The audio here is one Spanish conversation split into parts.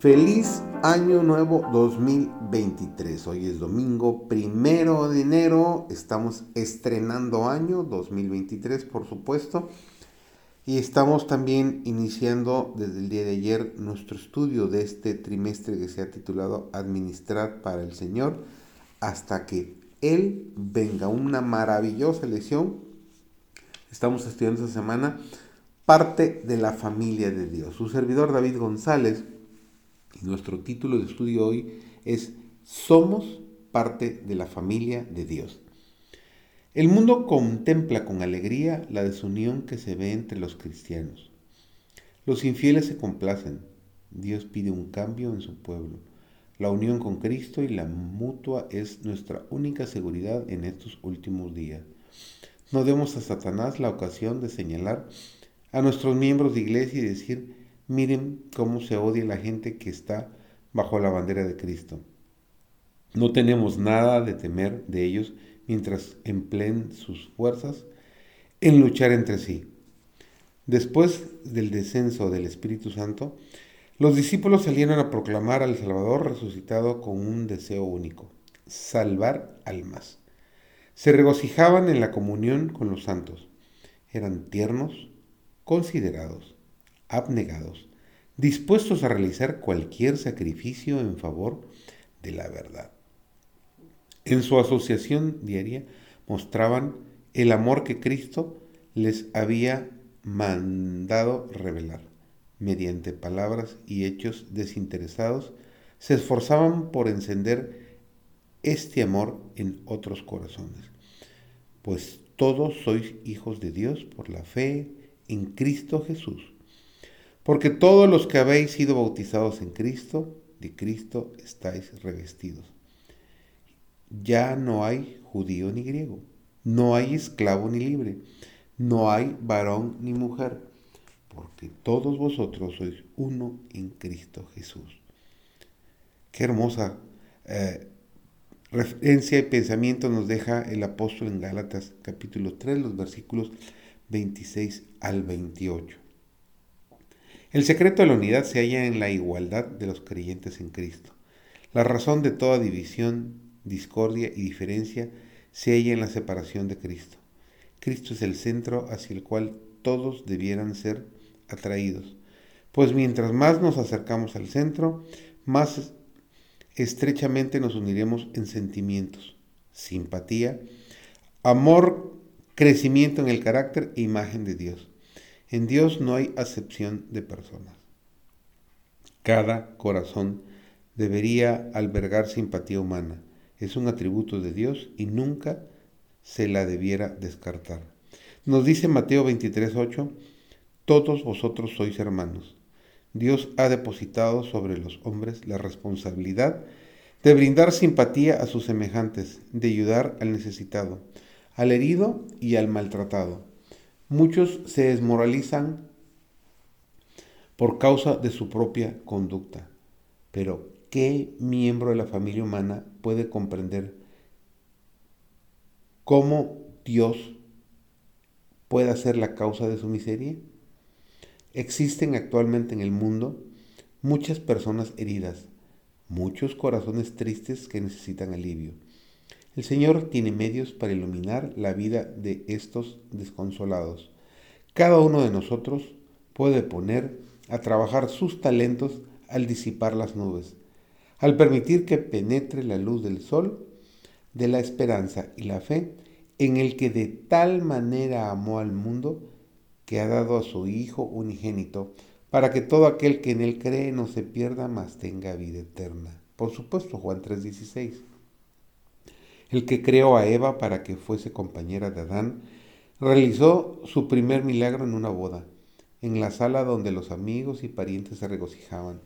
Feliz Año Nuevo 2023. Hoy es domingo primero de enero. Estamos estrenando año 2023, por supuesto. Y estamos también iniciando desde el día de ayer nuestro estudio de este trimestre que se ha titulado Administrar para el Señor hasta que Él venga. Una maravillosa lección. Estamos estudiando esta semana parte de la familia de Dios. Su servidor David González nuestro título de estudio hoy es Somos parte de la familia de Dios. El mundo contempla con alegría la desunión que se ve entre los cristianos. Los infieles se complacen. Dios pide un cambio en su pueblo. La unión con Cristo y la mutua es nuestra única seguridad en estos últimos días. No demos a Satanás la ocasión de señalar a nuestros miembros de iglesia y decir, Miren cómo se odia la gente que está bajo la bandera de Cristo. No tenemos nada de temer de ellos mientras empleen sus fuerzas en luchar entre sí. Después del descenso del Espíritu Santo, los discípulos salieron a proclamar al Salvador resucitado con un deseo único, salvar almas. Se regocijaban en la comunión con los santos. Eran tiernos, considerados, abnegados, dispuestos a realizar cualquier sacrificio en favor de la verdad. En su asociación diaria mostraban el amor que Cristo les había mandado revelar. Mediante palabras y hechos desinteresados, se esforzaban por encender este amor en otros corazones. Pues todos sois hijos de Dios por la fe en Cristo Jesús porque todos los que habéis sido bautizados en Cristo, de Cristo estáis revestidos. Ya no hay judío ni griego, no hay esclavo ni libre, no hay varón ni mujer, porque todos vosotros sois uno en Cristo Jesús. Qué hermosa eh, referencia y pensamiento nos deja el apóstol en Gálatas capítulo 3, los versículos 26 al 28. El secreto de la unidad se halla en la igualdad de los creyentes en Cristo. La razón de toda división, discordia y diferencia se halla en la separación de Cristo. Cristo es el centro hacia el cual todos debieran ser atraídos, pues mientras más nos acercamos al centro, más estrechamente nos uniremos en sentimientos, simpatía, amor, crecimiento en el carácter e imagen de Dios. En Dios no hay acepción de personas. Cada corazón debería albergar simpatía humana. Es un atributo de Dios y nunca se la debiera descartar. Nos dice Mateo 23:8, todos vosotros sois hermanos. Dios ha depositado sobre los hombres la responsabilidad de brindar simpatía a sus semejantes, de ayudar al necesitado, al herido y al maltratado. Muchos se desmoralizan por causa de su propia conducta. Pero, ¿qué miembro de la familia humana puede comprender cómo Dios puede ser la causa de su miseria? Existen actualmente en el mundo muchas personas heridas, muchos corazones tristes que necesitan alivio. El Señor tiene medios para iluminar la vida de estos desconsolados. Cada uno de nosotros puede poner a trabajar sus talentos al disipar las nubes, al permitir que penetre la luz del sol de la esperanza y la fe en el que de tal manera amó al mundo que ha dado a su Hijo unigénito, para que todo aquel que en él cree no se pierda, mas tenga vida eterna. Por supuesto, Juan 3:16 el que creó a Eva para que fuese compañera de Adán, realizó su primer milagro en una boda, en la sala donde los amigos y parientes se regocijaban.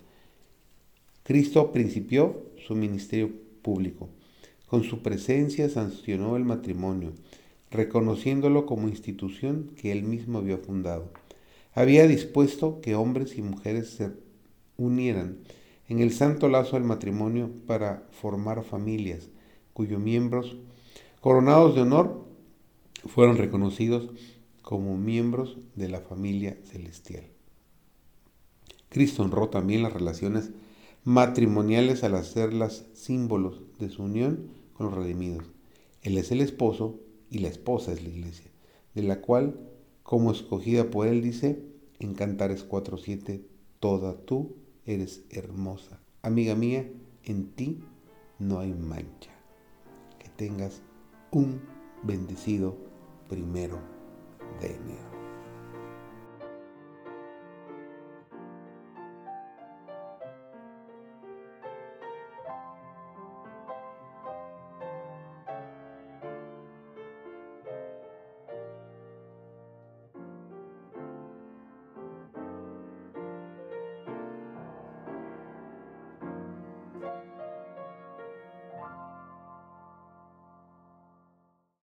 Cristo principió su ministerio público. Con su presencia sancionó el matrimonio, reconociéndolo como institución que él mismo había fundado. Había dispuesto que hombres y mujeres se unieran en el santo lazo del matrimonio para formar familias, cuyos miembros, coronados de honor, fueron reconocidos como miembros de la familia celestial. Cristo honró también las relaciones matrimoniales al hacerlas símbolos de su unión con los redimidos. Él es el esposo y la esposa es la iglesia, de la cual, como escogida por él, dice en Cantares 4.7, toda tú eres hermosa. Amiga mía, en ti no hay mancha. Tengas un bendecido primero de enero.